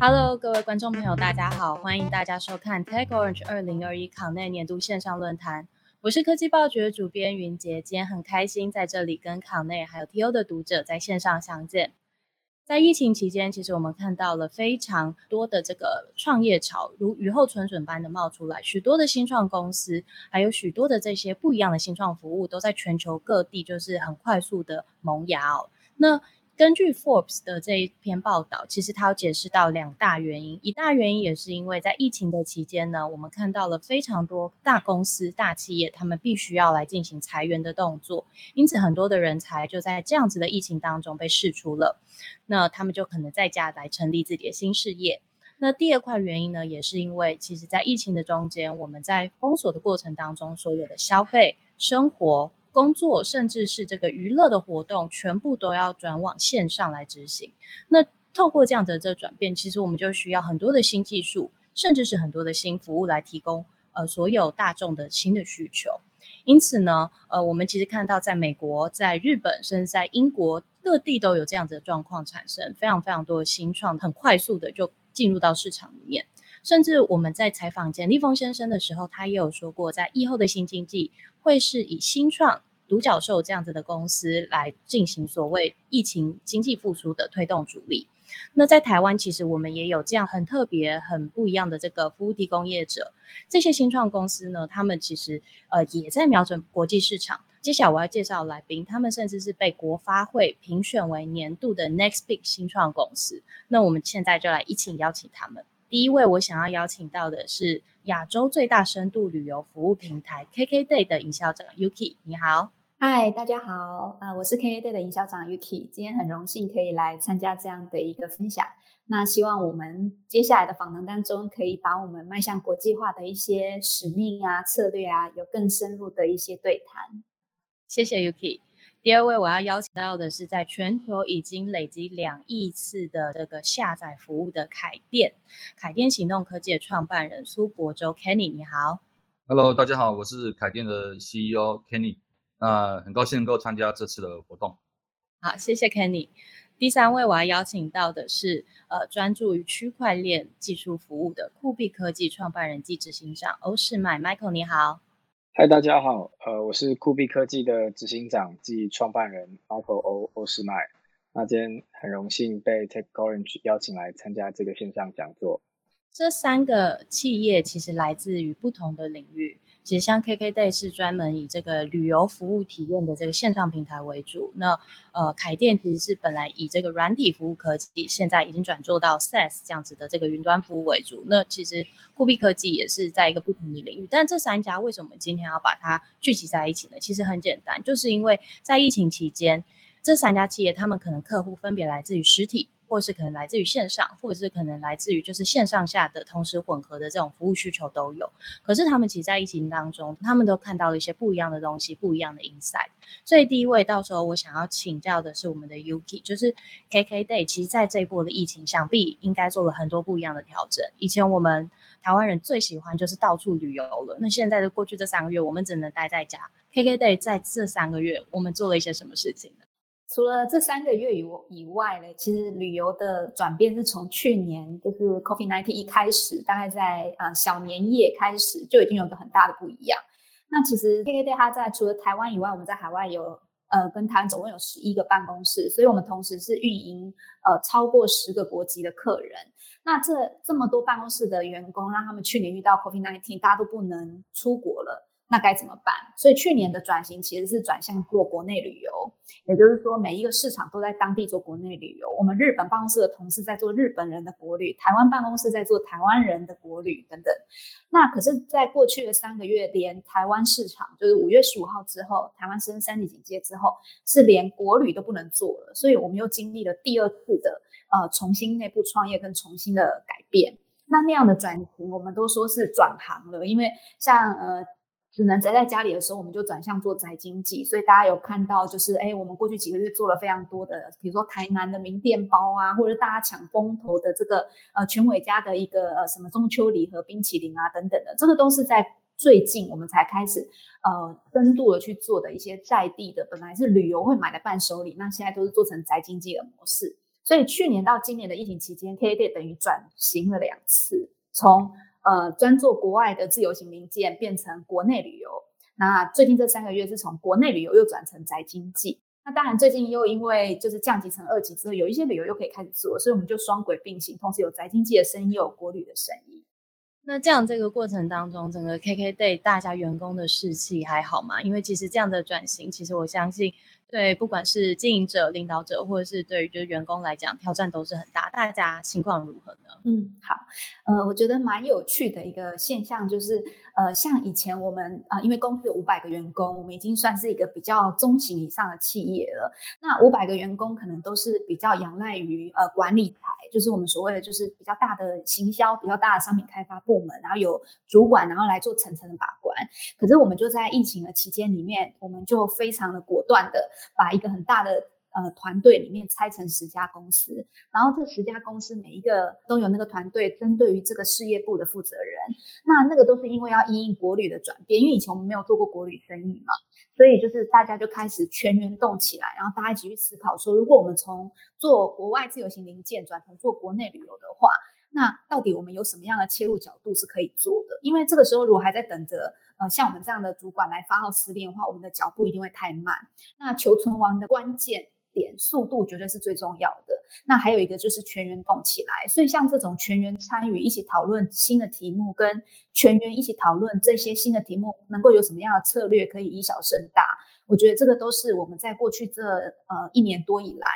Hello，各位观众朋友，大家好，欢迎大家收看 Tech Orange 二零二一考内年度线上论坛。我是科技报局的主编云杰，今天很开心在这里跟考内还有 TO 的读者在线上相见。在疫情期间，其实我们看到了非常多的这个创业潮，如雨后春笋般的冒出来，许多的新创公司，还有许多的这些不一样的新创服务，都在全球各地就是很快速的萌芽哦。那根据 Forbes 的这一篇报道，其实它有解释到两大原因。一大原因也是因为在疫情的期间呢，我们看到了非常多大公司、大企业，他们必须要来进行裁员的动作，因此很多的人才就在这样子的疫情当中被释出了。那他们就可能在家来成立自己的新事业。那第二块原因呢，也是因为其实在疫情的中间，我们在封锁的过程当中，所有的消费、生活。工作甚至是这个娱乐的活动，全部都要转往线上来执行。那透过这样的这转变，其实我们就需要很多的新技术，甚至是很多的新服务来提供呃所有大众的新的需求。因此呢，呃，我们其实看到在美国、在日本，甚至在英国各地都有这样子的状况产生，非常非常多的新创，很快速的就进入到市场里面。甚至我们在采访简立峰先生的时候，他也有说过，在疫后的新经济会是以新创、独角兽这样子的公司来进行所谓疫情经济复苏的推动主力。那在台湾，其实我们也有这样很特别、很不一样的这个服务提供业者。这些新创公司呢，他们其实呃也在瞄准国际市场。接下来我要介绍来宾，他们甚至是被国发会评选为年度的 Next Big 新创公司。那我们现在就来一起邀请他们。第一位我想要邀请到的是亚洲最大深度旅游服务平台 KKday 的营销长 Yuki，你好，嗨，大家好，呃，我是 KKday 的营销长 Yuki，今天很荣幸可以来参加这样的一个分享。那希望我们接下来的访谈当中，可以把我们迈向国际化的一些使命啊、策略啊，有更深入的一些对谈。谢谢 Yuki。第二位我要邀请到的是，在全球已经累积两亿次的这个下载服务的凯电，凯电行动科技的创办人苏博洲 Kenny，你好。Hello，大家好，我是凯电的 CEO Kenny，那很高兴能够参加这次的活动。好，谢谢 Kenny。第三位我要邀请到的是，呃，专注于区块链技术服务的酷币科技创办人暨执行长欧世迈 Michael，你好。嗨，大家好，呃，我是酷币科技的执行长暨创办人 Marco O 欧欧世。那今天很荣幸被 Tech Orange 邀请来参加这个线上讲座。这三个企业其实来自于不同的领域。其实像 KKday 是专门以这个旅游服务体验的这个线上平台为主。那呃，凯电其实是本来以这个软体服务科技，现在已经转做到 SaaS 这样子的这个云端服务为主。那其实酷币科技也是在一个不同的领域。但这三家为什么今天要把它聚集在一起呢？其实很简单，就是因为在疫情期间，这三家企业他们可能客户分别来自于实体。或是可能来自于线上，或者是可能来自于就是线上下的同时混合的这种服务需求都有。可是他们其实，在疫情当中，他们都看到了一些不一样的东西，不一样的 insight。所以第一位，到时候我想要请教的是我们的 Yuki，就是 KKday。其实，在这一波的疫情，想必应该做了很多不一样的调整。以前我们台湾人最喜欢就是到处旅游了，那现在的过去这三个月，我们只能待在家。KKday 在这三个月，我们做了一些什么事情？除了这三个月以以外呢，其实旅游的转变是从去年就是 Coffee Nineteen 一开始，大概在啊小年夜开始就已经有个很大的不一样。那其实 KKday 它在除了台湾以外，我们在海外有呃跟台湾总共有十一个办公室，所以我们同时是运营呃超过十个国籍的客人。那这这么多办公室的员工，让他们去年遇到 Coffee Nineteen，大家都不能出国了。那该怎么办？所以去年的转型其实是转向做国内旅游，也就是说每一个市场都在当地做国内旅游。我们日本办公室的同事在做日本人的国旅，台湾办公室在做台湾人的国旅等等。那可是，在过去的三个月，连台湾市场就是五月十五号之后，台湾升三级警戒之后，是连国旅都不能做了。所以我们又经历了第二次的呃重新内部创业跟重新的改变。那那样的转型，我们都说是转行了，因为像呃。只能宅在家里的时候，我们就转向做宅经济。所以大家有看到，就是哎，我们过去几个月做了非常多的，比如说台南的名店包啊，或者大家抢风头的这个呃全伟家的一个呃什么中秋礼盒冰淇淋啊等等的，这个都是在最近我们才开始呃深度的去做的一些在地的，本来是旅游会买的伴手礼，那现在都是做成宅经济的模式。所以去年到今年的疫情期间，K K 等于转型了两次，从呃专做国外的自由行零件变成国内旅游。那最近这三个月是从国内旅游又转成宅经济。那当然最近又因为就是降级成二级之后，有一些旅游又可以开始做，所以我们就双轨并行，同时有宅经济的生意，有国旅的生意。那这样这个过程当中，整个 KK 对大家员工的士气还好吗？因为其实这样的转型，其实我相信。对，不管是经营者、领导者，或者是对于就是员工来讲，挑战都是很大。大家情况如何呢？嗯，好，呃，我觉得蛮有趣的一个现象就是，呃，像以前我们啊，因为公司有五百个员工，我们已经算是一个比较中型以上的企业了。那五百个员工可能都是比较仰赖于呃管理台，就是我们所谓的就是比较大的行销、比较大的商品开发部门，然后有主管，然后来做层层的把关。可是我们就在疫情的期间里面，我们就非常的果断的。把一个很大的呃团队里面拆成十家公司，然后这十家公司每一个都有那个团队针对于这个事业部的负责人。那那个都是因为要因应国旅的转变，因为以前我们没有做过国旅生意嘛，所以就是大家就开始全员动起来，然后大家一起去思考说，如果我们从做国外自由行零件转成做国内旅游的话，那到底我们有什么样的切入角度是可以做的？因为这个时候如果还在等着。呃，像我们这样的主管来发号施令的话，我们的脚步一定会太慢。那求存亡的关键点，速度绝对是最重要的。那还有一个就是全员动起来。所以像这种全员参与、一起讨论新的题目，跟全员一起讨论这些新的题目，能够有什么样的策略可以以小胜大？我觉得这个都是我们在过去这呃一年多以来，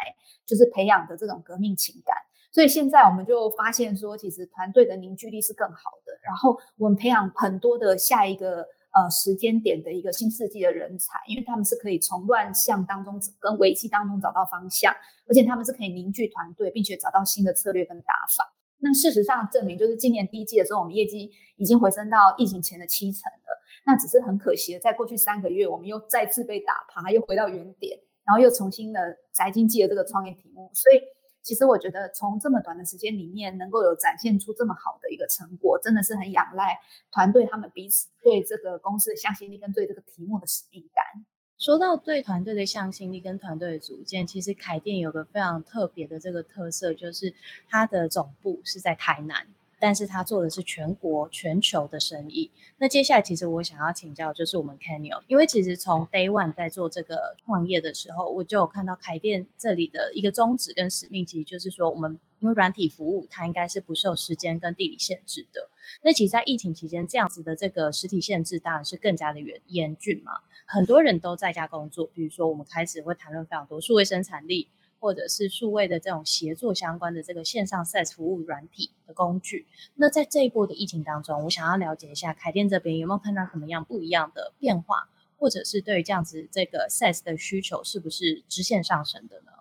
就是培养的这种革命情感。所以现在我们就发现说，其实团队的凝聚力是更好的。然后我们培养很多的下一个呃时间点的一个新世纪的人才，因为他们是可以从乱象当中跟危机当中找到方向，而且他们是可以凝聚团队，并且找到新的策略跟打法。那事实上证明，就是今年第一季的时候，我们业绩已经回升到疫情前的七成了。那只是很可惜，在过去三个月，我们又再次被打趴，又回到原点，然后又重新的宅经济的这个创业题目，所以。其实我觉得，从这么短的时间里面，能够有展现出这么好的一个成果，真的是很仰赖团队他们彼此对这个公司的向心力跟对这个题目的使命感。说到对团队的向心力跟团队的组建，其实凯店有个非常特别的这个特色，就是它的总部是在台南。但是他做的是全国、全球的生意。那接下来，其实我想要请教，就是我们 Kenny，因为其实从 Day One 在做这个创业的时候，我就有看到凯店这里的一个宗旨跟使命，其实就是说，我们因为软体服务它应该是不受时间跟地理限制的。那其实，在疫情期间，这样子的这个实体限制当然是更加的严严峻嘛。很多人都在家工作，比如说我们开始会谈论非常多数位生产力。或者是数位的这种协作相关的这个线上 SaaS 服务软体的工具，那在这一波的疫情当中，我想要了解一下凯店这边有没有看到什么样不一样的变化，或者是对于这样子这个 SaaS 的需求是不是直线上升的呢？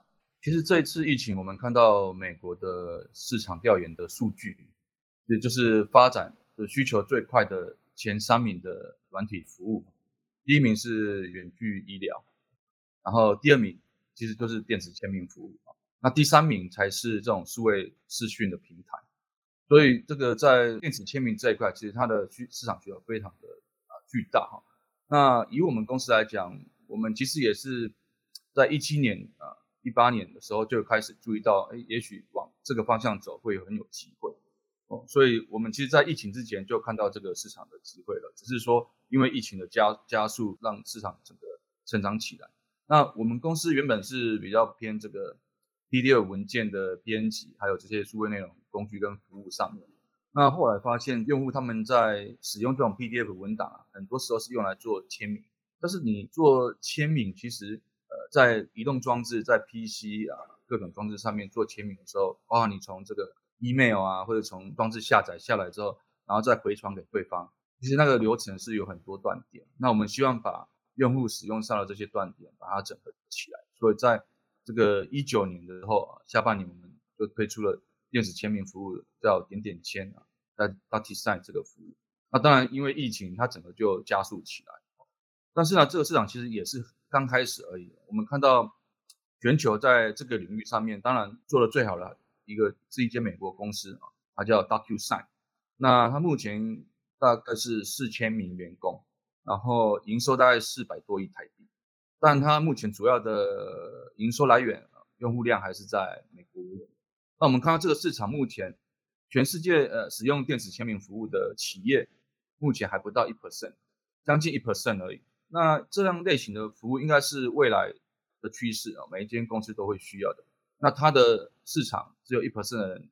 其实这一次疫情，我们看到美国的市场调研的数据，也就是发展的需求最快的前三名的软体服务，第一名是远距医疗，然后第二名。其实就是电子签名服务啊，那第三名才是这种数位视讯的平台，所以这个在电子签名这一块，其实它的需市场需求非常的啊巨大哈。那以我们公司来讲，我们其实也是在一七年啊一八年的时候就开始注意到，哎，也许往这个方向走会很有机会哦。所以我们其实，在疫情之前就看到这个市场的机会了，只是说因为疫情的加加速，让市场整个成长起来。那我们公司原本是比较偏这个 PDF 文件的编辑，还有这些数位内容工具跟服务上面。那后来发现用户他们在使用这种 PDF 文档啊，很多时候是用来做签名。但是你做签名，其实呃在移动装置、在 PC 啊各种装置上面做签名的时候，哇，你从这个 email 啊或者从装置下载下来之后，然后再回传给对方，其实那个流程是有很多断点。那我们希望把用户使用上的这些断点，把它整合起来。所以在这个一九年的时候啊，下半年我们就推出了电子签名服务，叫点点签啊，在 DocuSign 这个服务。那当然，因为疫情，它整个就加速起来。但是呢，这个市场其实也是刚开始而已。我们看到全球在这个领域上面，当然做的最好的一个是一间美国公司啊，它叫 DocuSign。那它目前大概是四千名员工，然后营收大概四百多亿台币，但它目前主要的营收来源，用户量还是在美国。那我们看到这个市场目前，全世界呃使用电子签名服务的企业，目前还不到一 percent，将近一 percent 而已。那这样类型的服务应该是未来的趋势啊，每一间公司都会需要的。那它的市场只有一 percent 的人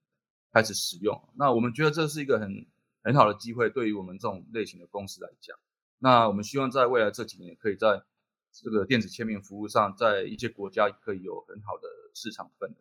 开始使用，那我们觉得这是一个很很好的机会，对于我们这种类型的公司来讲。那我们希望在未来这几年，可以在这个电子签名服务上，在一些国家可以有很好的市场份额。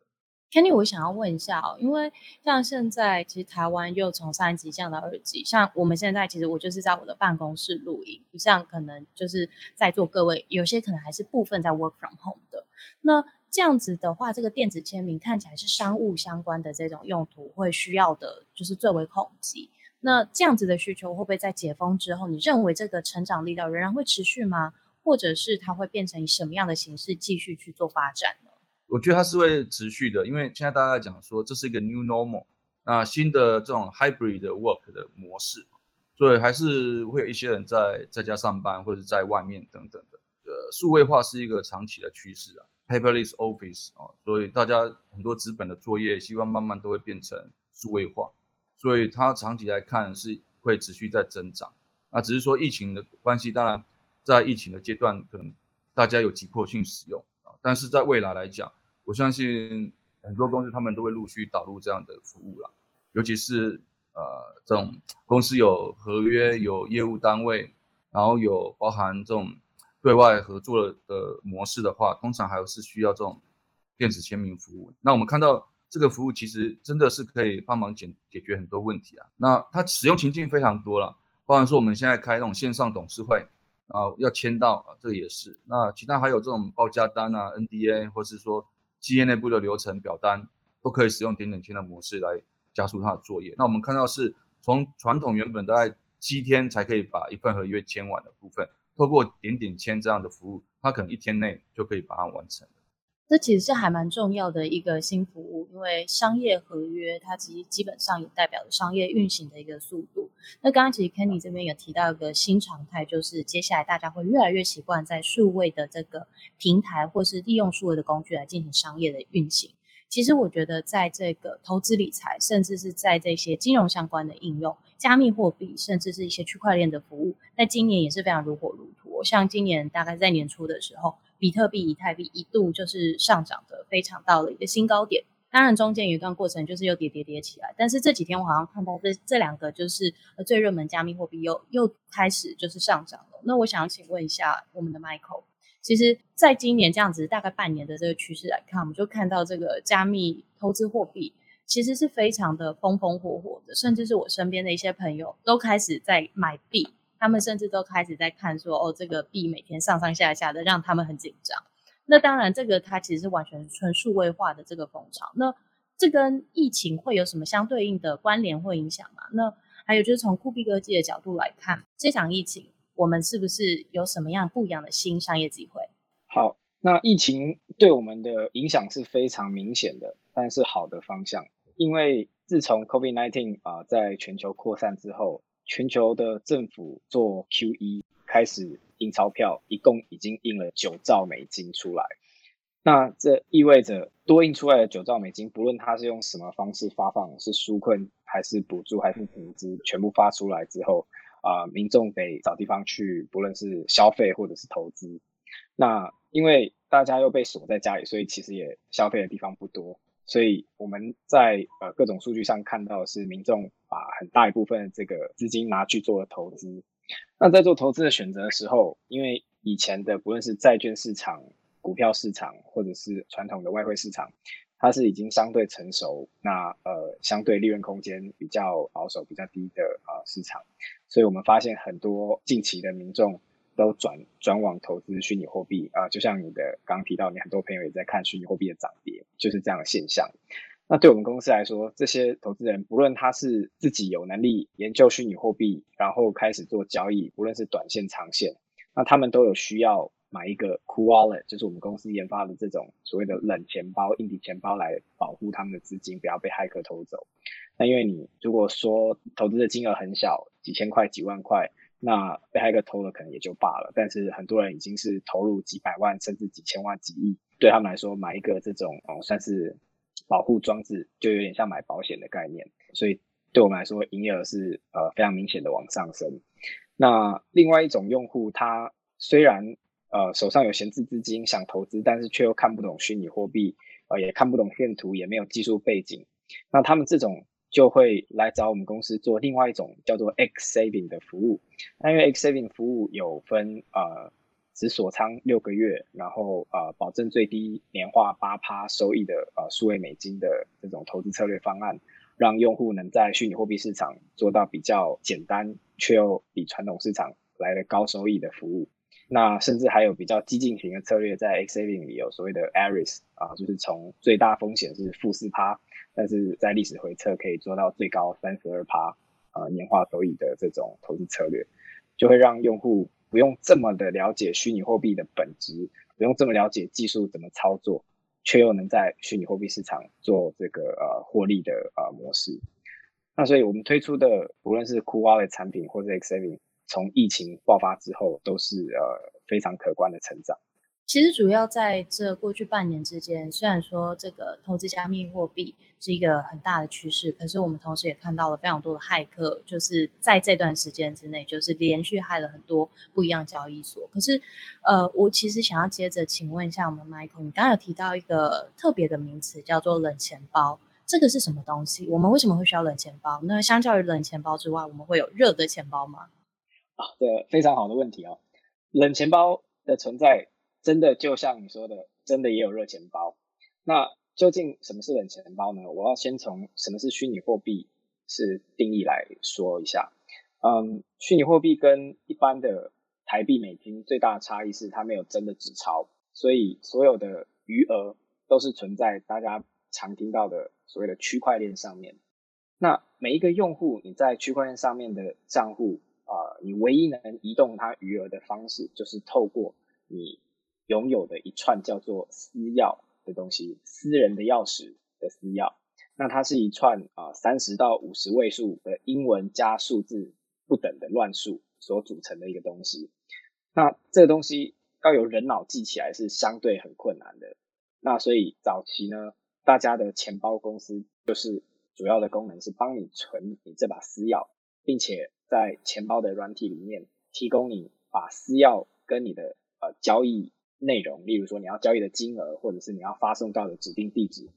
Kenny，我想要问一下哦，因为像现在其实台湾又从三级降到二级，像我们现在其实我就是在我的办公室录音，不像可能就是在座各位有些可能还是部分在 work from home 的。那这样子的话，这个电子签名看起来是商务相关的这种用途会需要的，就是最为恐急。那这样子的需求会不会在解封之后，你认为这个成长力道仍然会持续吗？或者是它会变成以什么样的形式继续去做发展呢？我觉得它是会持续的，因为现在大家讲说这是一个 new normal，那新的这种 hybrid 的 work 的模式，所以还是会有一些人在在家上班或者在外面等等的。呃，数位化是一个长期的趋势啊，paperless office 啊，所以大家很多资本的作业希望慢慢都会变成数位化，所以它长期来看是会持续在增长。那只是说疫情的关系，当然在疫情的阶段可能大家有急迫性使用啊，但是在未来来讲。我相信很多公司他们都会陆续导入这样的服务了，尤其是呃这种公司有合约、有业务单位，然后有包含这种对外合作的模式的话，通常还是需要这种电子签名服务。那我们看到这个服务其实真的是可以帮忙解解决很多问题啊。那它使用情境非常多了，包含说我们现在开那种线上董事会啊，要签到啊，这个也是。那其他还有这种报价单啊、NDA，或是说。企业内部的流程表单都可以使用点点签的模式来加速它的作业。那我们看到是从传统原本大概七天才可以把一份合约签完的部分，透过点点签这样的服务，它可能一天内就可以把它完成。这其实是还蛮重要的一个新服务，因为商业合约它其实基本上也代表着商业运行的一个速度。那刚刚其实 Kenny 这边有提到一个新常态，就是接下来大家会越来越习惯在数位的这个平台，或是利用数位的工具来进行商业的运行。其实我觉得，在这个投资理财，甚至是在这些金融相关的应用，加密货币，甚至是一些区块链的服务，在今年也是非常如火如荼。像今年大概在年初的时候。比特币、以太币一度就是上涨的非常到了一个新高点，当然中间有一段过程就是又跌跌跌起来，但是这几天我好像看到这这两个就是最热门加密货币又又开始就是上涨了。那我想请问一下我们的 Michael，其实在今年这样子大概半年的这个趋势来看，我们就看到这个加密投资货币其实是非常的风风火火的，甚至是我身边的一些朋友都开始在买币。他们甚至都开始在看说，哦，这个币每天上上下下的，让他们很紧张。那当然，这个它其实是完全纯数位化的这个风潮。那这跟疫情会有什么相对应的关联或影响吗？那还有就是从酷比科技的角度来看，这场疫情我们是不是有什么样不一样的新商业机会？好，那疫情对我们的影响是非常明显的，但是好的方向，因为自从 COVID-19 啊在全球扩散之后。全球的政府做 QE 开始印钞票，一共已经印了九兆美金出来。那这意味着多印出来的九兆美金，不论它是用什么方式发放，是纾困还是补助还是投资，全部发出来之后，啊，民众得找地方去，不论是消费或者是投资。那因为大家又被锁在家里，所以其实也消费的地方不多。所以我们在呃各种数据上看到是民众把很大一部分这个资金拿去做了投资。那在做投资的选择的时候，因为以前的不论是债券市场、股票市场，或者是传统的外汇市场，它是已经相对成熟，那呃相对利润空间比较保守、比较低的啊市场。所以我们发现很多近期的民众。都转转往投资虚拟货币啊，就像你的刚刚提到，你很多朋友也在看虚拟货币的涨跌，就是这样的现象。那对我们公司来说，这些投资人不论他是自己有能力研究虚拟货币，然后开始做交易，不论是短线长线，那他们都有需要买一个 cool wallet，就是我们公司研发的这种所谓的冷钱包、硬币钱包来保护他们的资金不要被骇客偷走。那因为你如果说投资的金额很小，几千块、几万块，那被骇客偷了可能也就罢了。但是很多人已经是投入几百万，甚至几千万、几亿，对他们来说，买一个这种哦，算是保护装置，就有点像买保险的概念。所以对我们来说，营业额是呃非常明显的往上升。那另外一种用户，他虽然呃手上有闲置资金想投资，但是却又看不懂虚拟货币，呃也看不懂线图，也没有技术背景，那他们这种就会来找我们公司做另外一种叫做 X Saving 的服务。那因为 X Saving 服务有分呃只锁仓六个月，然后呃保证最低年化八趴收益的呃数位美金的这种投资策略方案。让用户能在虚拟货币市场做到比较简单，却又比传统市场来的高收益的服务。那甚至还有比较激进型的策略，在 X Saving 里有所谓的 Aris 啊，就是从最大风险是负四趴，但是在历史回测可以做到最高三十二趴啊年化收益的这种投资策略，就会让用户不用这么的了解虚拟货币的本质，不用这么了解技术怎么操作。却又能在虚拟货币市场做这个呃获利的呃模式，那所以我们推出的无论是 Cool Wallet 产品或者 X Saving，从疫情爆发之后都是呃非常可观的成长。其实主要在这过去半年之间，虽然说这个投资加密货币是一个很大的趋势，可是我们同时也看到了非常多的骇客，就是在这段时间之内，就是连续害了很多不一样交易所。可是，呃，我其实想要接着请问一下我们 Michael，你刚刚有提到一个特别的名词叫做冷钱包，这个是什么东西？我们为什么会需要冷钱包？那相较于冷钱包之外，我们会有热的钱包吗？啊，对，非常好的问题哦。冷钱包的存在。真的就像你说的，真的也有热钱包。那究竟什么是冷钱包呢？我要先从什么是虚拟货币是定义来说一下。嗯，虚拟货币跟一般的台币、美金最大的差异是它没有真的纸钞，所以所有的余额都是存在大家常听到的所谓的区块链上面。那每一个用户你在区块链上面的账户啊，你唯一能移动它余额的方式就是透过你。拥有的一串叫做私钥的东西，私人的钥匙的私钥，那它是一串啊三十到五十位数的英文加数字不等的乱数所组成的一个东西。那这个东西要有人脑记起来是相对很困难的。那所以早期呢，大家的钱包公司就是主要的功能是帮你存你这把私钥，并且在钱包的软体里面提供你把私钥跟你的呃交易。内容，例如说你要交易的金额，或者是你要发送到的指定地址，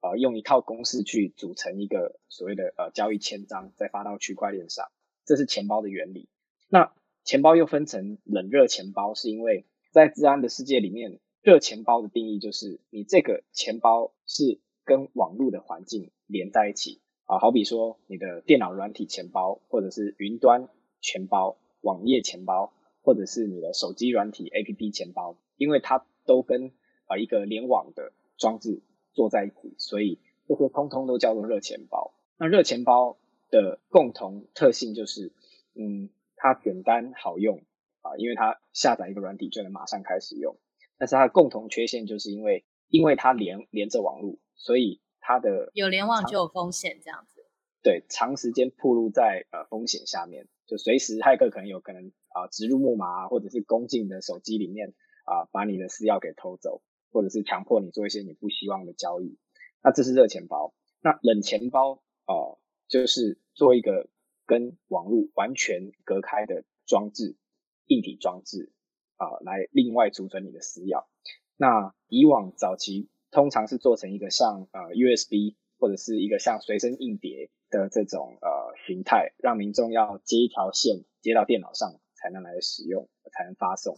呃，用一套公式去组成一个所谓的呃交易签章，再发到区块链上，这是钱包的原理。那钱包又分成冷热钱包，是因为在治安的世界里面，热钱包的定义就是你这个钱包是跟网络的环境连在一起啊，好比说你的电脑软体钱包，或者是云端钱包、网页钱包，或者是你的手机软体 APP 钱包。因为它都跟啊一个联网的装置做在一起，所以这些通通都叫做热钱包。那热钱包的共同特性就是，嗯，它简单好用啊，因为它下载一个软体就能马上开始用。但是它的共同缺陷就是因为，因为它连连着网络，所以它的有联网就有风险，这样子。对，长时间暴露在呃风险下面，就随时骇客可能有可能啊植入木马啊或者是攻进你的手机里面。啊，把你的私钥给偷走，或者是强迫你做一些你不希望的交易，那这是热钱包。那冷钱包哦，就是做一个跟网络完全隔开的装置，硬体装置啊，来另外储存你的私钥。那以往早期通常是做成一个像呃 USB 或者是一个像随身硬碟的这种呃形态，让民众要接一条线接到电脑上才能来使用，才能发送。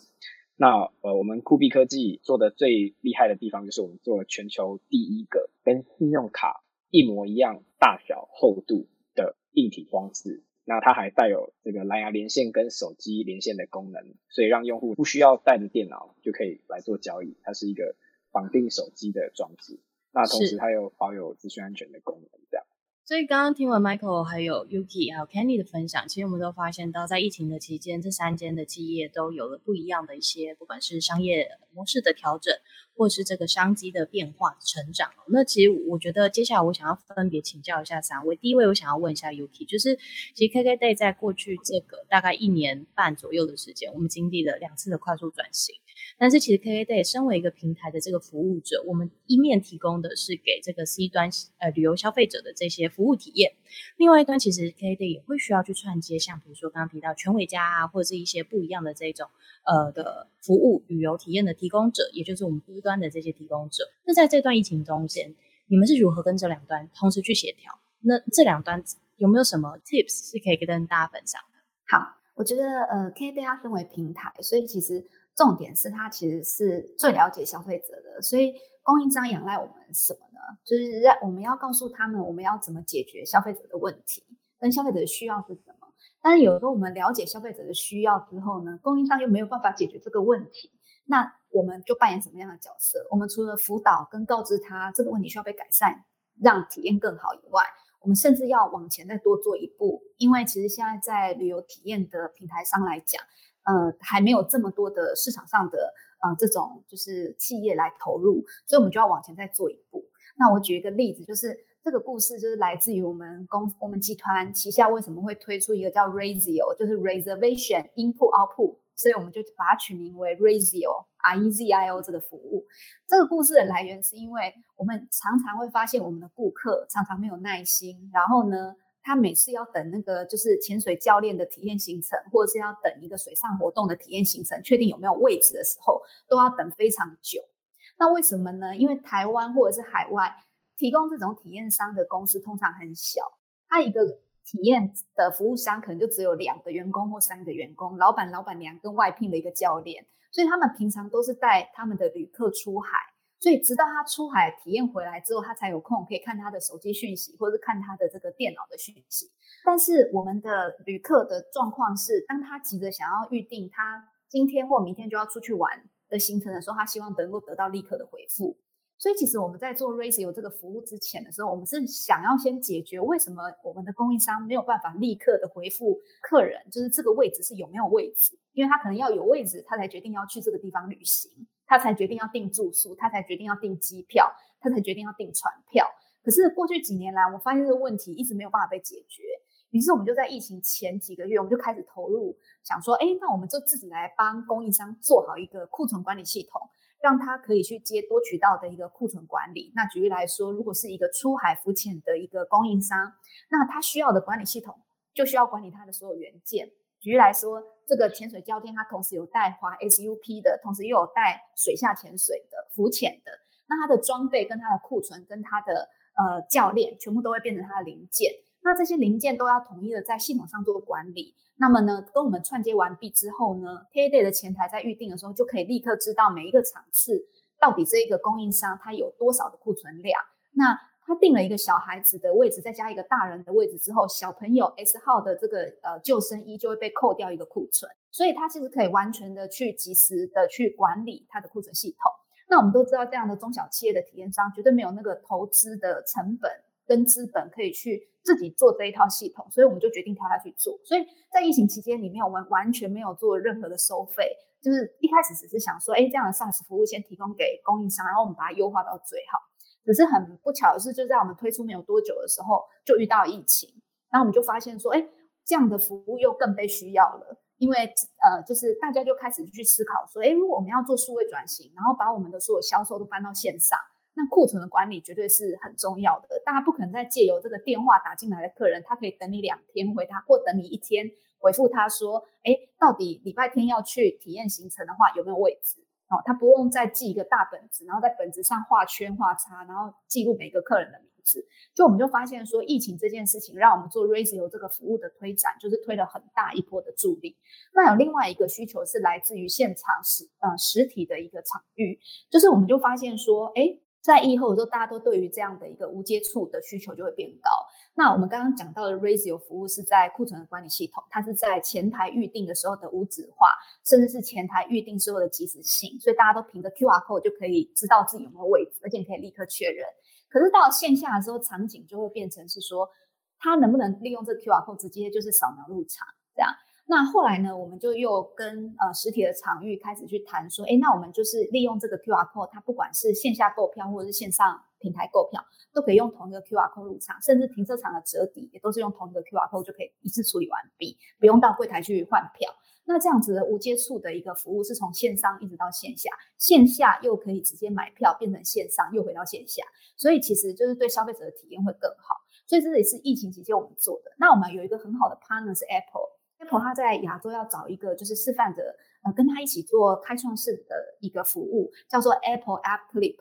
那呃，我们酷币科技做的最厉害的地方，就是我们做了全球第一个跟信用卡一模一样大小、厚度的硬体装置。那它还带有这个蓝牙连线跟手机连线的功能，所以让用户不需要带着电脑就可以来做交易。它是一个绑定手机的装置。那同时它又保有资讯安全的功能，这样。所以刚刚听完 Michael 还有 Yuki 还有 Kenny 的分享，其实我们都发现到，在疫情的期间，这三间的企业都有了不一样的一些，不管是商业模式的调整，或是这个商机的变化成长。那其实我觉得接下来我想要分别请教一下三位。第一位，我想要问一下 Yuki，就是其实 KKday 在过去这个大概一年半左右的时间，我们经历了两次的快速转型。但是其实 KKday 身为一个平台的这个服务者，我们一面提供的是给这个 C 端呃旅游消费者的这些服务体验，另外一端其实 KKday 也会需要去串接，像比如说刚刚提到全伟家啊，或者是一些不一样的这种呃的服务旅游体验的提供者，也就是我们 B 端的这些提供者。那在这段疫情中间，你们是如何跟这两端同时去协调？那这两端有没有什么 tips 是可以跟大家分享的？好，我觉得呃 KKday 它身为平台，所以其实。重点是它其实是最了解消费者的，所以供应商仰赖我们什么呢？就是让我们要告诉他们我们要怎么解决消费者的问题，跟消费者的需要是什么。但是有时候我们了解消费者的需要之后呢，供应商又没有办法解决这个问题，那我们就扮演什么样的角色？我们除了辅导跟告知他这个问题需要被改善，让体验更好以外，我们甚至要往前再多做一步，因为其实现在在旅游体验的平台上来讲。呃，还没有这么多的市场上的呃这种就是企业来投入，所以我们就要往前再做一步。那我举一个例子，就是这个故事就是来自于我们公我们集团旗下为什么会推出一个叫 Razio，就是 Reservation Input Output，所以我们就把它取名为 Razio，R E Z I O 这个服务。这个故事的来源是因为我们常常会发现我们的顾客常常没有耐心，然后呢。他每次要等那个就是潜水教练的体验行程，或者是要等一个水上活动的体验行程，确定有没有位置的时候，都要等非常久。那为什么呢？因为台湾或者是海外提供这种体验商的公司通常很小，他一个体验的服务商可能就只有两个员工或三个员工，老板、老板娘跟外聘的一个教练，所以他们平常都是带他们的旅客出海。所以，直到他出海体验回来之后，他才有空可以看他的手机讯息，或者是看他的这个电脑的讯息。但是，我们的旅客的状况是，当他急着想要预定他今天或明天就要出去玩的行程的时候，他希望能够得到立刻的回复。所以，其实我们在做 Raise 有这个服务之前的时候，我们是想要先解决为什么我们的供应商没有办法立刻的回复客人，就是这个位置是有没有位置，因为他可能要有位置，他才决定要去这个地方旅行。他才决定要订住宿，他才决定要订机票，他才决定要订船票。可是过去几年来，我发现这个问题一直没有办法被解决。于是我们就在疫情前几个月，我们就开始投入，想说，哎，那我们就自己来帮供应商做好一个库存管理系统，让他可以去接多渠道的一个库存管理。那举例来说，如果是一个出海浮潜的一个供应商，那他需要的管理系统就需要管理他的所有元件。举例来说。这个潜水教练，他同时有带滑 SUP 的，同时又有带水下潜水的、浮潜的。那他的装备、跟他的库存、跟他的呃教练，全部都会变成他的零件。那这些零件都要统一的在系统上做管理。那么呢，跟我们串接完毕之后呢，KAday 的前台在预定的时候，就可以立刻知道每一个场次到底这一个供应商他有多少的库存量。那他定了一个小孩子的位置，再加一个大人的位置之后，小朋友 S 号的这个呃救生衣就会被扣掉一个库存，所以他其实可以完全的去及时的去管理他的库存系统。那我们都知道，这样的中小企业的体验商绝对没有那个投资的成本跟资本可以去自己做这一套系统，所以我们就决定跳下去做。所以在疫情期间里面，我们完全没有做任何的收费，就是一开始只是想说，哎，这样的 SaaS 服务先提供给供应商，然后我们把它优化到最好。只是很不巧的是，就在我们推出没有多久的时候，就遇到疫情，然后我们就发现说，哎，这样的服务又更被需要了，因为呃，就是大家就开始去思考说，哎，如果我们要做数位转型，然后把我们的所有销售都搬到线上，那库存的管理绝对是很重要的。大家不可能再借由这个电话打进来的客人，他可以等你两天回他，或等你一天回复他说，哎，到底礼拜天要去体验行程的话，有没有位置？哦，他不用再记一个大本子，然后在本子上画圈画叉，然后记录每个客人的名字。就我们就发现说，疫情这件事情让我们做 Razio 这个服务的推展，就是推了很大一波的助力。那有另外一个需求是来自于现场实呃实体的一个场域，就是我们就发现说，哎。在疫后的时候，大家都对于这样的一个无接触的需求就会变高。那我们刚刚讲到的 Razio 服务是在库存的管理系统，它是在前台预定的时候的无纸化，甚至是前台预定之后的即时性，所以大家都凭着 QR code 就可以知道自己有没有位置，而且可以立刻确认。可是到线下的时候，场景就会变成是说，他能不能利用这个 QR code 直接就是扫描入场这样。那后来呢，我们就又跟呃实体的场域开始去谈说，哎，那我们就是利用这个 QR code，它不管是线下购票或者是线上平台购票，都可以用同一个 QR code 入场，甚至停车场的折抵也都是用同一个 QR code 就可以一次处理完毕，不用到柜台去换票。那这样子的无接触的一个服务，是从线上一直到线下，线下又可以直接买票，变成线上又回到线下，所以其实就是对消费者的体验会更好。所以这也是疫情期间我们做的。那我们有一个很好的 partner 是 Apple。Apple 它在亚洲要找一个就是示范的，呃，跟他一起做开创式的一个服务，叫做 Apple App Clip。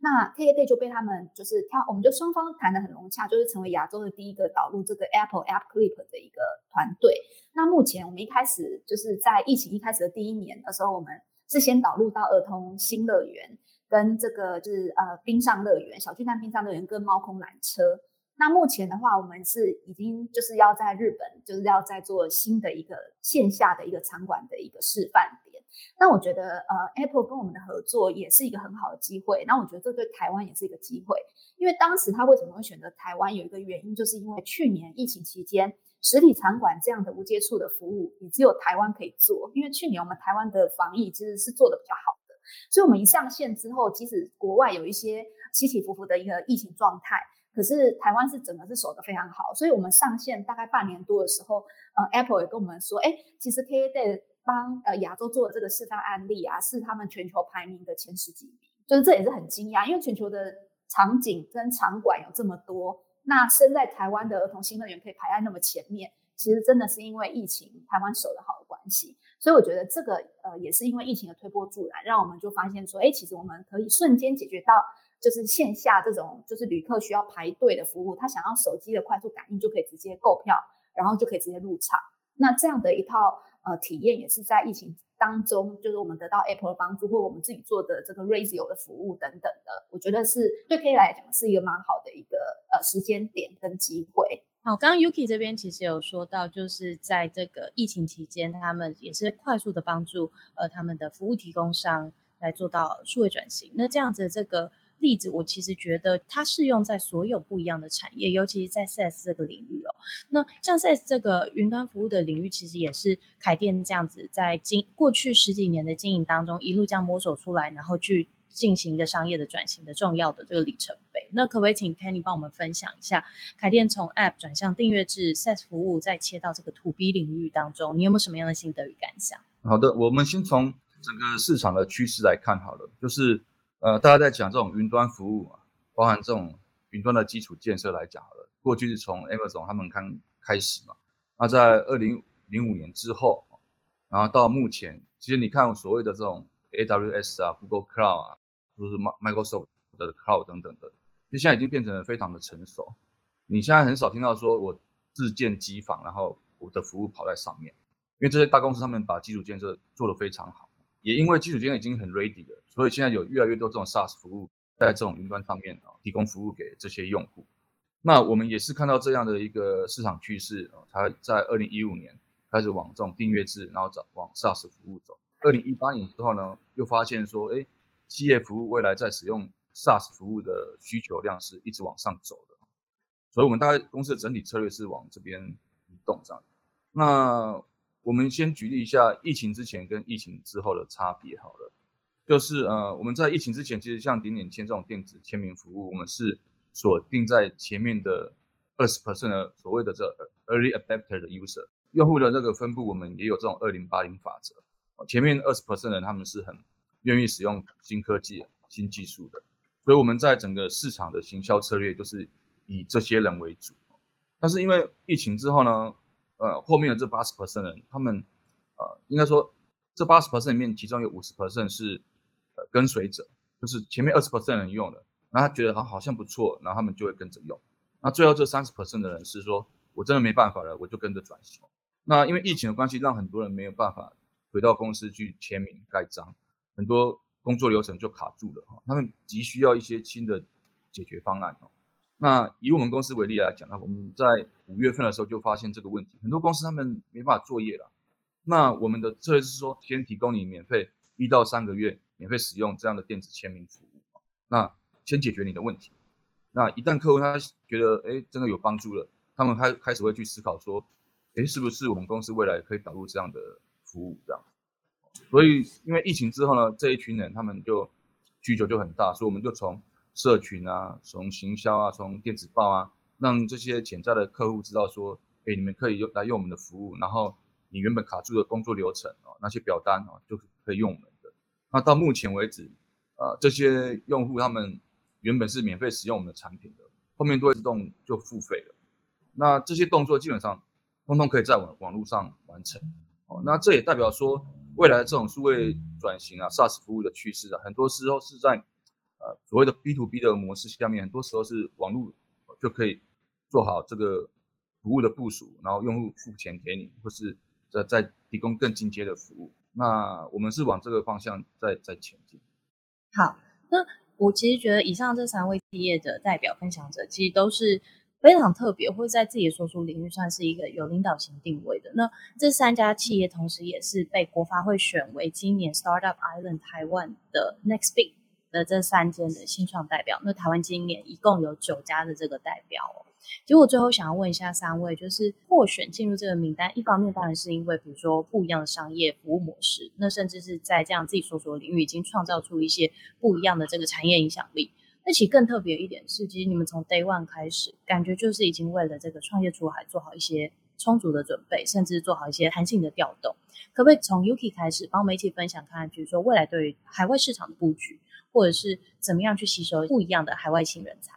那 KKday 就被他们就是挑，我们就双方谈得很融洽，就是成为亚洲的第一个导入这个 Apple App Clip 的一个团队。那目前我们一开始就是在疫情一开始的第一年的时候，我们是先导入到儿童新乐园，跟这个就是呃冰上乐园、小巨蛋冰上乐园跟猫空缆车。那目前的话，我们是已经就是要在日本，就是要在做新的一个线下的一个场馆的一个示范点。那我觉得，呃，Apple 跟我们的合作也是一个很好的机会。那我觉得这对台湾也是一个机会，因为当时他为什么会选择台湾，有一个原因，就是因为去年疫情期间，实体场馆这样的无接触的服务也只有台湾可以做。因为去年我们台湾的防疫其实是做的比较好的，所以我们一上线之后，即使国外有一些起起伏伏的一个疫情状态。可是台湾是整个是守得非常好，所以我们上线大概半年多的时候，呃，Apple 也跟我们说，哎，其实 KKday 帮呃亚洲做的这个示范案例啊，是他们全球排名的前十几名，就是这也是很惊讶，因为全球的场景跟场馆有这么多，那身在台湾的儿童新乐园可以排在那么前面，其实真的是因为疫情台湾守得好的关系，所以我觉得这个呃也是因为疫情的推波助澜，让我们就发现说，哎，其实我们可以瞬间解决到。就是线下这种，就是旅客需要排队的服务，他想要手机的快速感应就可以直接购票，然后就可以直接入场。那这样的一套呃体验，也是在疫情当中，就是我们得到 Apple 的帮助，或我们自己做的这个 Razio 的服务等等的，我觉得是对 K 来讲是一个蛮好的一个呃时间点跟机会。好，刚刚 Yuki 这边其实有说到，就是在这个疫情期间，他们也是快速的帮助呃他们的服务提供商来做到数位转型。那这样子这个。例子，我其实觉得它适用在所有不一样的产业，尤其是在 SaaS 这个领域哦。那像 SaaS 这个云端服务的领域，其实也是凯电这样子在经过去十几年的经营当中，一路这样摸索出来，然后去进行一个商业的转型的重要的这个里程碑。那可不可以请 Kenny 帮我们分享一下，凯电从 App 转向订阅制 SaaS 服务，再切到这个 To B 领域当中，你有没有什么样的心得与感想？好的，我们先从整个市场的趋势来看好了，就是。呃，大家在讲这种云端服务啊，包含这种云端的基础建设来讲好了。过去是从 Amazon 他们刚开始嘛，那在二零零五年之后，然后到目前，其实你看所谓的这种 AWS 啊、Google Cloud 啊，或是 Microsoft 的 Cloud 等等的，就现在已经变成了非常的成熟。你现在很少听到说我自建机房，然后我的服务跑在上面，因为这些大公司他们把基础建设做得非常好。也因为基础建设已经很 ready 了，所以现在有越来越多这种 SaaS 服务在这种云端上面啊，提供服务给这些用户。那我们也是看到这样的一个市场趋势啊，它在二零一五年开始往这种订阅制，然后走往 SaaS 服务走。二零一八年之后呢，又发现说，哎，企业服务未来在使用 SaaS 服务的需求量是一直往上走的，所以我们大概公司的整体策略是往这边移动这样。那我们先举例一下疫情之前跟疫情之后的差别好了，就是呃我们在疫情之前，其实像点点签这种电子签名服务，我们是锁定在前面的二十 percent 的所谓的这 early adapter 的 user 用户的这个分布，我们也有这种二零八零法则，前面二十 percent 人他们是很愿意使用新科技、新技术的，所以我们在整个市场的行销策略就是以这些人为主，但是因为疫情之后呢？呃，后面的这八十 percent 人，他们，呃，应该说这八十 percent 里面，其中有五十 percent 是呃跟随者，就是前面二十 percent 人用的，然后他觉得好好像不错，然后他们就会跟着用。那最后这三十 percent 的人是说，我真的没办法了，我就跟着转型。那因为疫情的关系，让很多人没有办法回到公司去签名盖章，很多工作流程就卡住了哈，他们急需要一些新的解决方案哦。那以我们公司为例来讲，那我们在五月份的时候就发现这个问题，很多公司他们没办法作业了。那我们的策略是说，先提供你免费一到三个月免费使用这样的电子签名服务，那先解决你的问题。那一旦客户他觉得哎真的有帮助了，他们开开始会去思考说，诶，是不是我们公司未来可以导入这样的服务？这样，所以因为疫情之后呢，这一群人他们就需求就很大，所以我们就从社群啊，从行销啊，从电子报啊，让这些潜在的客户知道说，诶，你们可以用来用我们的服务，然后你原本卡住的工作流程哦，那些表单哦，就可以用我们。那到目前为止，呃，这些用户他们原本是免费使用我们的产品的，后面都会自动就付费了。那这些动作基本上。通通可以在网网络上完成，哦，那这也代表说，未来这种数位转型啊，SaaS 服务的趋势啊，很多时候是在呃所谓的 B to B 的模式下面，很多时候是网络就可以做好这个服务的部署，然后用户付钱给你，或是再再提供更进阶的服务。那我们是往这个方向在在前进。好，那我其实觉得以上这三位企业的代表分享者，其实都是。非常特别，或在自己的所属领域算是一个有领导型定位的。那这三家企业同时也是被国发会选为今年 Startup Island 台湾的 Next Big 的这三间的新创代表。那台湾今年一共有九家的这个代表。其实我最后想要问一下三位，就是获选进入这个名单，一方面当然是因为比如说不一样的商业服务模式，那甚至是在这样自己所属的领域已经创造出一些不一样的这个产业影响力。那其实更特别一点是，其实你们从 Day One 开始，感觉就是已经为了这个创业出海做好一些充足的准备，甚至做好一些弹性的调动。可不可以从 Yuki 开始，帮我们一起分享看，比如说未来对于海外市场的布局，或者是怎么样去吸收不一样的海外新人才？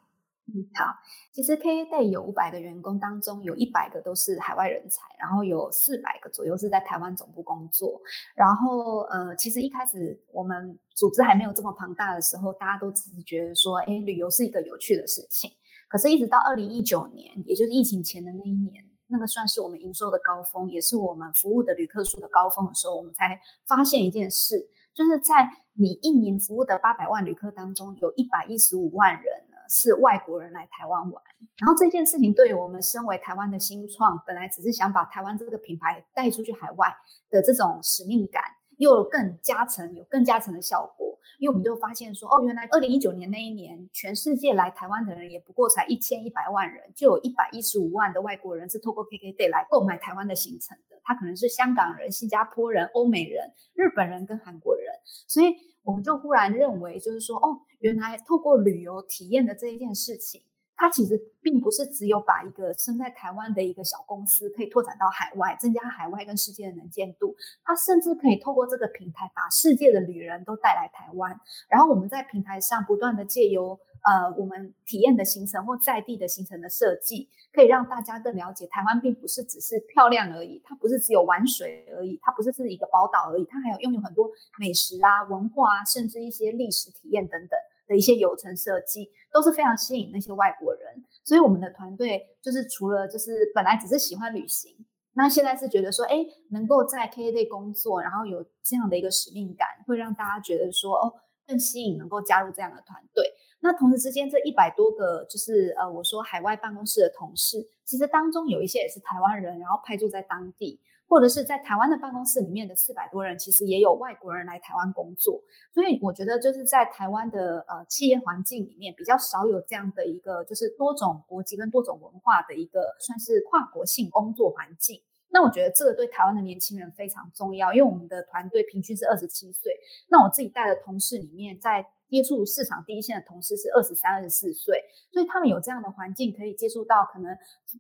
好。其实 K A Day 有五百个员工当中，有一百个都是海外人才，然后有四百个左右是在台湾总部工作。然后呃，其实一开始我们组织还没有这么庞大的时候，大家都只是觉得说，哎，旅游是一个有趣的事情。可是，一直到二零一九年，也就是疫情前的那一年，那个算是我们营收的高峰，也是我们服务的旅客数的高峰的时候，我们才发现一件事，就是在你一年服务的八百万旅客当中，有一百一十五万人。是外国人来台湾玩，然后这件事情对于我们身为台湾的新创，本来只是想把台湾这个品牌带出去海外的这种使命感，又更加成，有更加成的效果。因为我们就发现说，哦，原来二零一九年那一年，全世界来台湾的人也不过才一千一百万人，就有一百一十五万的外国人是透过 KKday 来购买台湾的行程的。他可能是香港人、新加坡人、欧美人、日本人跟韩国人，所以。我们就忽然认为，就是说，哦，原来透过旅游体验的这一件事情，它其实并不是只有把一个生在台湾的一个小公司可以拓展到海外，增加海外跟世界的能见度。它甚至可以透过这个平台，把世界的旅人都带来台湾。然后我们在平台上不断的借由。呃，我们体验的行程或在地的行程的设计，可以让大家更了解台湾，并不是只是漂亮而已，它不是只有玩水而已，它不是是一个宝岛而已，它还有拥有很多美食啊、文化啊，甚至一些历史体验等等的一些游程设计，都是非常吸引那些外国人。所以我们的团队就是除了就是本来只是喜欢旅行，那现在是觉得说，哎，能够在 K A 队工作，然后有这样的一个使命感，会让大家觉得说，哦，更吸引能够加入这样的团队。那同时之间，这一百多个就是呃，我说海外办公室的同事，其实当中有一些也是台湾人，然后派驻在当地，或者是在台湾的办公室里面的四百多人，其实也有外国人来台湾工作。所以我觉得就是在台湾的呃企业环境里面，比较少有这样的一个就是多种国籍跟多种文化的一个算是跨国性工作环境。那我觉得这个对台湾的年轻人非常重要，因为我们的团队平均是二十七岁。那我自己带的同事里面，在接触市场第一线的同事是二十三、二十四岁，所以他们有这样的环境可以接触到。可能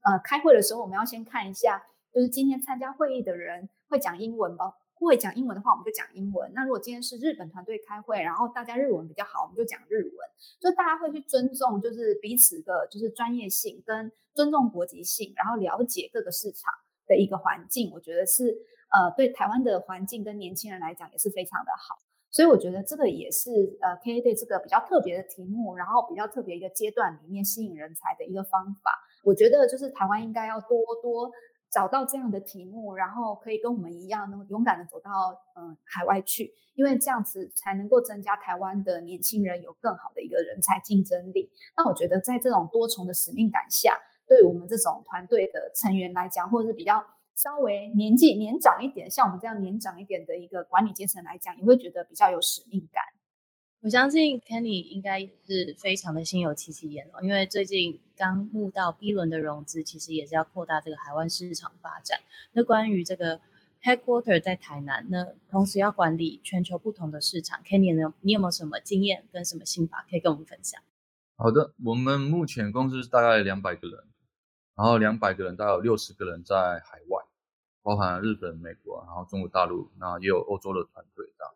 呃开会的时候，我们要先看一下，就是今天参加会议的人会讲英文吧？会讲英文的话，我们就讲英文。那如果今天是日本团队开会，然后大家日文比较好，我们就讲日文。就大家会去尊重，就是彼此的，就是专业性跟尊重国籍性，然后了解各个市场的一个环境。我觉得是呃对台湾的环境跟年轻人来讲也是非常的好。所以我觉得这个也是呃 K A 对这个比较特别的题目，然后比较特别一个阶段里面吸引人才的一个方法。我觉得就是台湾应该要多多找到这样的题目，然后可以跟我们一样，能勇敢的走到嗯海外去，因为这样子才能够增加台湾的年轻人有更好的一个人才竞争力。那我觉得在这种多重的使命感下，对我们这种团队的成员来讲，或者是比较。稍微年纪年长一点，像我们这样年长一点的一个管理阶层来讲，也会觉得比较有使命感。我相信 Kenny 应该是非常的心有戚戚焉哦，因为最近刚募到 B 轮的融资，其实也是要扩大这个海外市场发展。那关于这个 Headquarter 在台南，那同时要管理全球不同的市场，Kenny 呢，你有没有什么经验跟什么心法可以跟我们分享？好的，我们目前公司大概两百个人，然后两百个人大概有六十个人在海外，包含日本、美国，然后中国大陆，那也有欧洲的团队这样。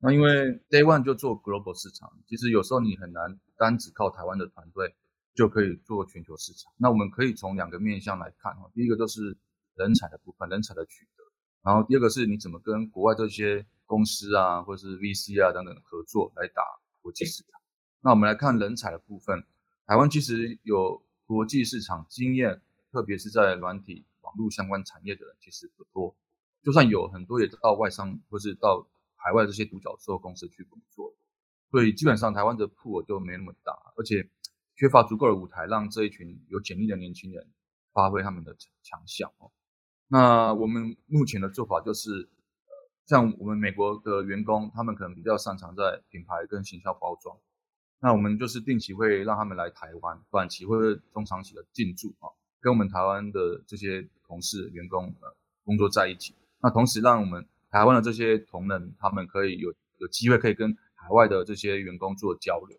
那因为 Day One 就做 Global 市场，其实有时候你很难单只靠台湾的团队就可以做全球市场。那我们可以从两个面向来看哈，第一个就是人才的部分，人才的取得，然后第二个是你怎么跟国外这些公司啊，或者是 VC 啊等等合作来打国际市场。那我们来看人才的部分，台湾其实有国际市场经验，特别是在软体网络相关产业的人其实不多，就算有很多也到外商或是到。海外这些独角兽公司去工作，所以基本上台湾的铺就没那么大，而且缺乏足够的舞台，让这一群有潜力的年轻人发挥他们的强项哦。那我们目前的做法就是，像我们美国的员工，他们可能比较擅长在品牌跟形象包装，那我们就是定期会让他们来台湾，短期或者中长期的进驻啊，跟我们台湾的这些同事员工呃工作在一起，那同时让我们。台湾的这些同仁，他们可以有有机会可以跟海外的这些员工做交流，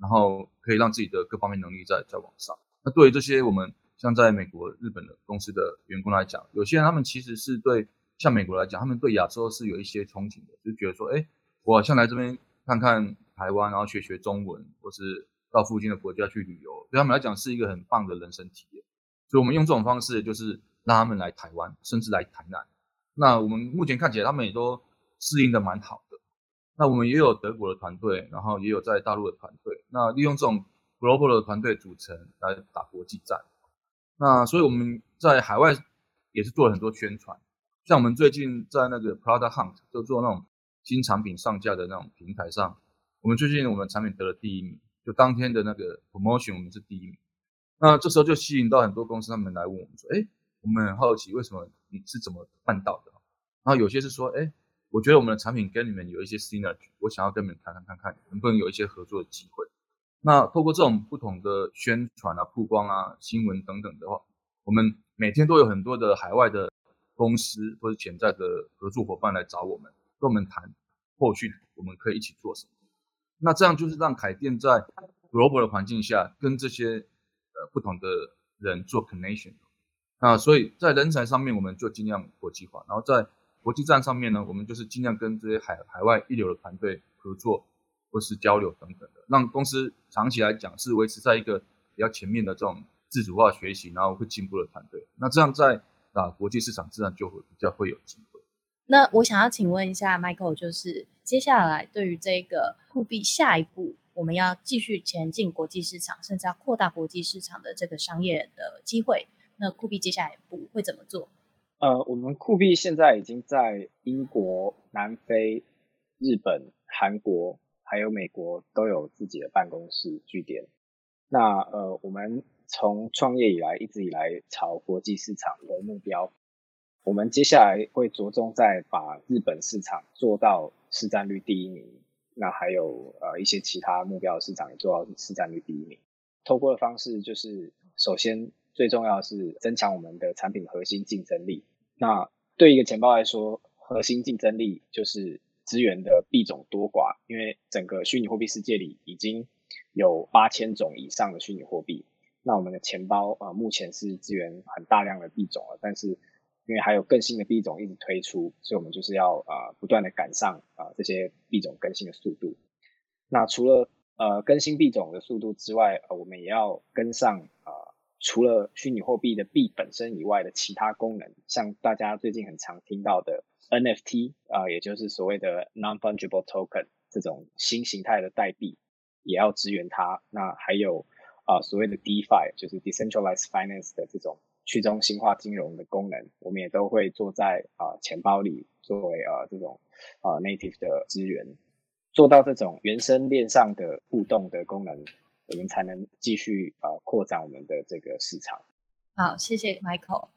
然后可以让自己的各方面能力在在往上。那对于这些我们像在美国、日本的公司的员工来讲，有些人他们其实是对像美国来讲，他们对亚洲是有一些憧憬的，就觉得说，哎，我好像来这边看看台湾，然后学学中文，或是到附近的国家去旅游，对他们来讲是一个很棒的人生体验。所以，我们用这种方式，就是让他们来台湾，甚至来台南。那我们目前看起来，他们也都适应的蛮好的。那我们也有德国的团队，然后也有在大陆的团队。那利用这种 global 的团队组成来打国际战。那所以我们在海外也是做了很多宣传，像我们最近在那个 Product Hunt 就做那种新产品上架的那种平台上，我们最近我们产品得了第一名，就当天的那个 promotion 我们是第一名。那这时候就吸引到很多公司他们来问我们说，哎。我们很好奇，为什么你是怎么办到的？然后有些是说，哎，我觉得我们的产品跟你们有一些 synergy，我想要跟你们谈谈看看，能不能有一些合作的机会。那透过这种不同的宣传啊、曝光啊、新闻等等的话，我们每天都有很多的海外的公司或者潜在的合作伙伴来找我们，跟我们谈后续我们可以一起做什么。那这样就是让凯店在 global 的环境下，跟这些呃不同的人做 connection。那所以在人才上面，我们就尽量国际化；然后在国际站上面呢，我们就是尽量跟这些海海外一流的团队合作，或是交流等等的，让公司长期来讲是维持在一个比较前面的这种自主化学习，然后会进步的团队。那这样在啊国际市场自然就会比较会有机会。那我想要请问一下 Michael，就是接下来对于这个货币下一步，我们要继续前进国际市场，甚至要扩大国际市场的这个商业的机会。那酷币接下来会怎么做？呃，我们酷币现在已经在英国、南非、日本、韩国还有美国都有自己的办公室据点。那呃，我们从创业以来一直以来朝国际市场的目标，我们接下来会着重在把日本市场做到市占率第一名，那还有呃一些其他目标市场也做到市占率第一名。透过的方式就是首先。最重要的是增强我们的产品核心竞争力。那对一个钱包来说，核心竞争力就是资源的币种多寡。因为整个虚拟货币世界里已经有八千种以上的虚拟货币，那我们的钱包啊，目前是资源很大量的币种了。但是因为还有更新的币种一直推出，所以我们就是要啊不断的赶上啊这些币种更新的速度。那除了呃更新币种的速度之外，呃我们也要跟上啊。除了虚拟货币的币本身以外的其他功能，像大家最近很常听到的 NFT 啊，也就是所谓的 non-fungible token 这种新形态的代币，也要支援它。那还有啊，所谓的 DeFi，就是 decentralized finance 的这种去中心化金融的功能，我们也都会做在啊钱包里作为啊这种啊 native 的资源，做到这种原生链上的互动的功能。我们才能继续呃扩展我们的这个市场。好，谢谢 Michael。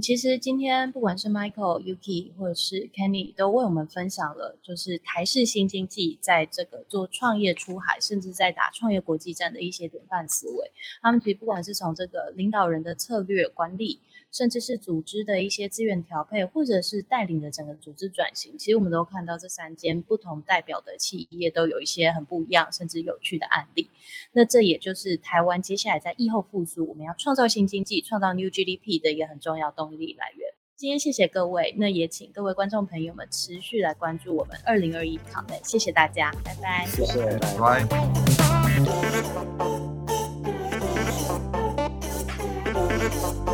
其实今天不管是 Michael、Yuki 或者是 Kenny，都为我们分享了，就是台式新经济在这个做创业出海，甚至在打创业国际战的一些典范思维。他们其实不管是从这个领导人的策略管理，甚至是组织的一些资源调配，或者是带领的整个组织转型，其实我们都看到这三间不同代表的企业都有一些很不一样，甚至有趣的案例。那这也就是台湾接下来在疫后复苏，我们要创造新经济、创造 New GDP 的一个很重要动力来源。今天谢谢各位，那也请各位观众朋友们持续来关注我们二零二一考内，谢谢大家，拜拜，谢谢，拜拜。